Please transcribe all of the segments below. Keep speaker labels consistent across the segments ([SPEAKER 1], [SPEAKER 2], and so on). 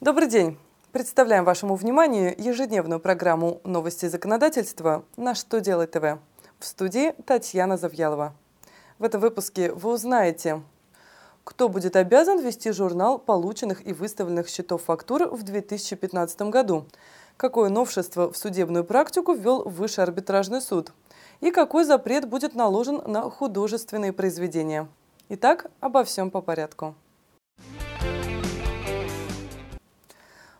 [SPEAKER 1] Добрый день! Представляем вашему вниманию ежедневную программу «Новости законодательства» на «Что делать ТВ». В студии Татьяна Завьялова. В этом выпуске вы узнаете, кто будет обязан вести журнал полученных и выставленных счетов фактур в 2015 году, какое новшество в судебную практику ввел Высший арбитражный суд и какой запрет будет наложен на художественные произведения. Итак, обо всем по порядку.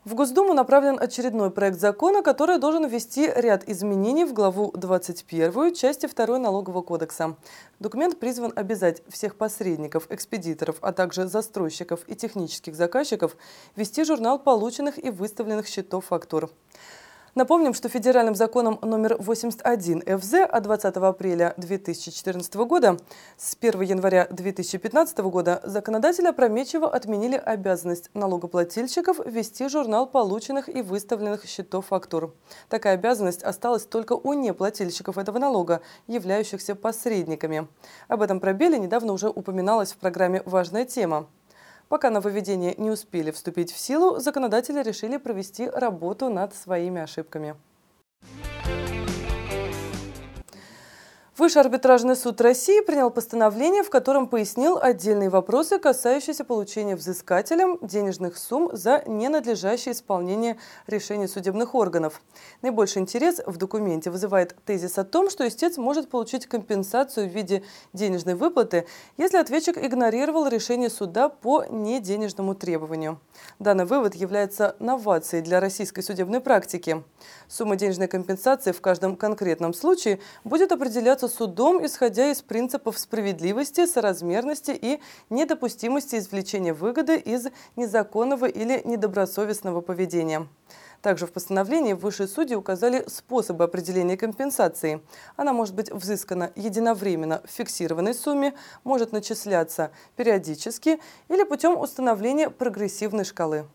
[SPEAKER 1] В Госдуму направлен очередной проект закона, который должен ввести ряд изменений в главу 21 части 2 Налогового кодекса. Документ призван обязать всех посредников, экспедиторов, а также застройщиков и технических заказчиков вести журнал полученных и выставленных счетов фактур. Напомним, что федеральным законом номер 81 ФЗ от 20 апреля 2014 года с 1 января 2015 года законодатели опрометчиво отменили обязанность налогоплательщиков вести журнал полученных и выставленных счетов фактур. Такая обязанность осталась только у неплательщиков этого налога, являющихся посредниками. Об этом пробеле недавно уже упоминалось в программе «Важная тема». Пока нововведения не успели вступить в силу, законодатели решили провести работу над своими ошибками. Высший арбитражный суд России принял постановление, в котором пояснил отдельные вопросы, касающиеся получения взыскателем денежных сумм за ненадлежащее исполнение решений судебных органов. Наибольший интерес в документе вызывает тезис о том, что истец может получить компенсацию в виде денежной выплаты, если ответчик игнорировал решение суда по неденежному требованию. Данный вывод является новацией для российской судебной практики. Сумма денежной компенсации в каждом конкретном случае будет определяться судом, исходя из принципов справедливости, соразмерности и недопустимости извлечения выгоды из незаконного или недобросовестного поведения. Также в постановлении высшие судьи указали способы определения компенсации. Она может быть взыскана единовременно в фиксированной сумме, может начисляться периодически или путем установления прогрессивной шкалы.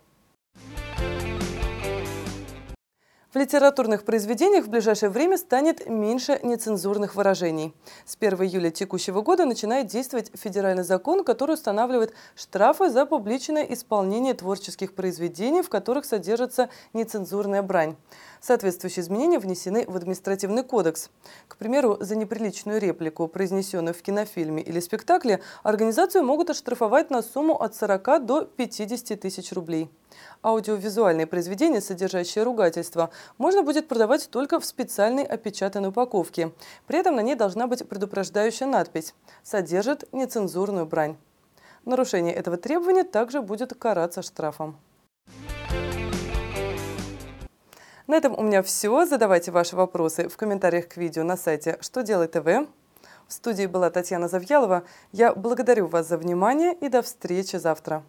[SPEAKER 1] В литературных произведениях в ближайшее время станет меньше нецензурных выражений. С 1 июля текущего года начинает действовать федеральный закон, который устанавливает штрафы за публичное исполнение творческих произведений, в которых содержится нецензурная брань. Соответствующие изменения внесены в административный кодекс. К примеру, за неприличную реплику, произнесенную в кинофильме или спектакле, организацию могут оштрафовать на сумму от 40 до 50 тысяч рублей. Аудиовизуальные произведения, содержащие ругательство, можно будет продавать только в специальной опечатанной упаковке. При этом на ней должна быть предупреждающая надпись «Содержит нецензурную брань». Нарушение этого требования также будет караться штрафом. На этом у меня все. Задавайте ваши вопросы в комментариях к видео на сайте «Что делает ТВ». В студии была Татьяна Завьялова. Я благодарю вас за внимание и до встречи завтра.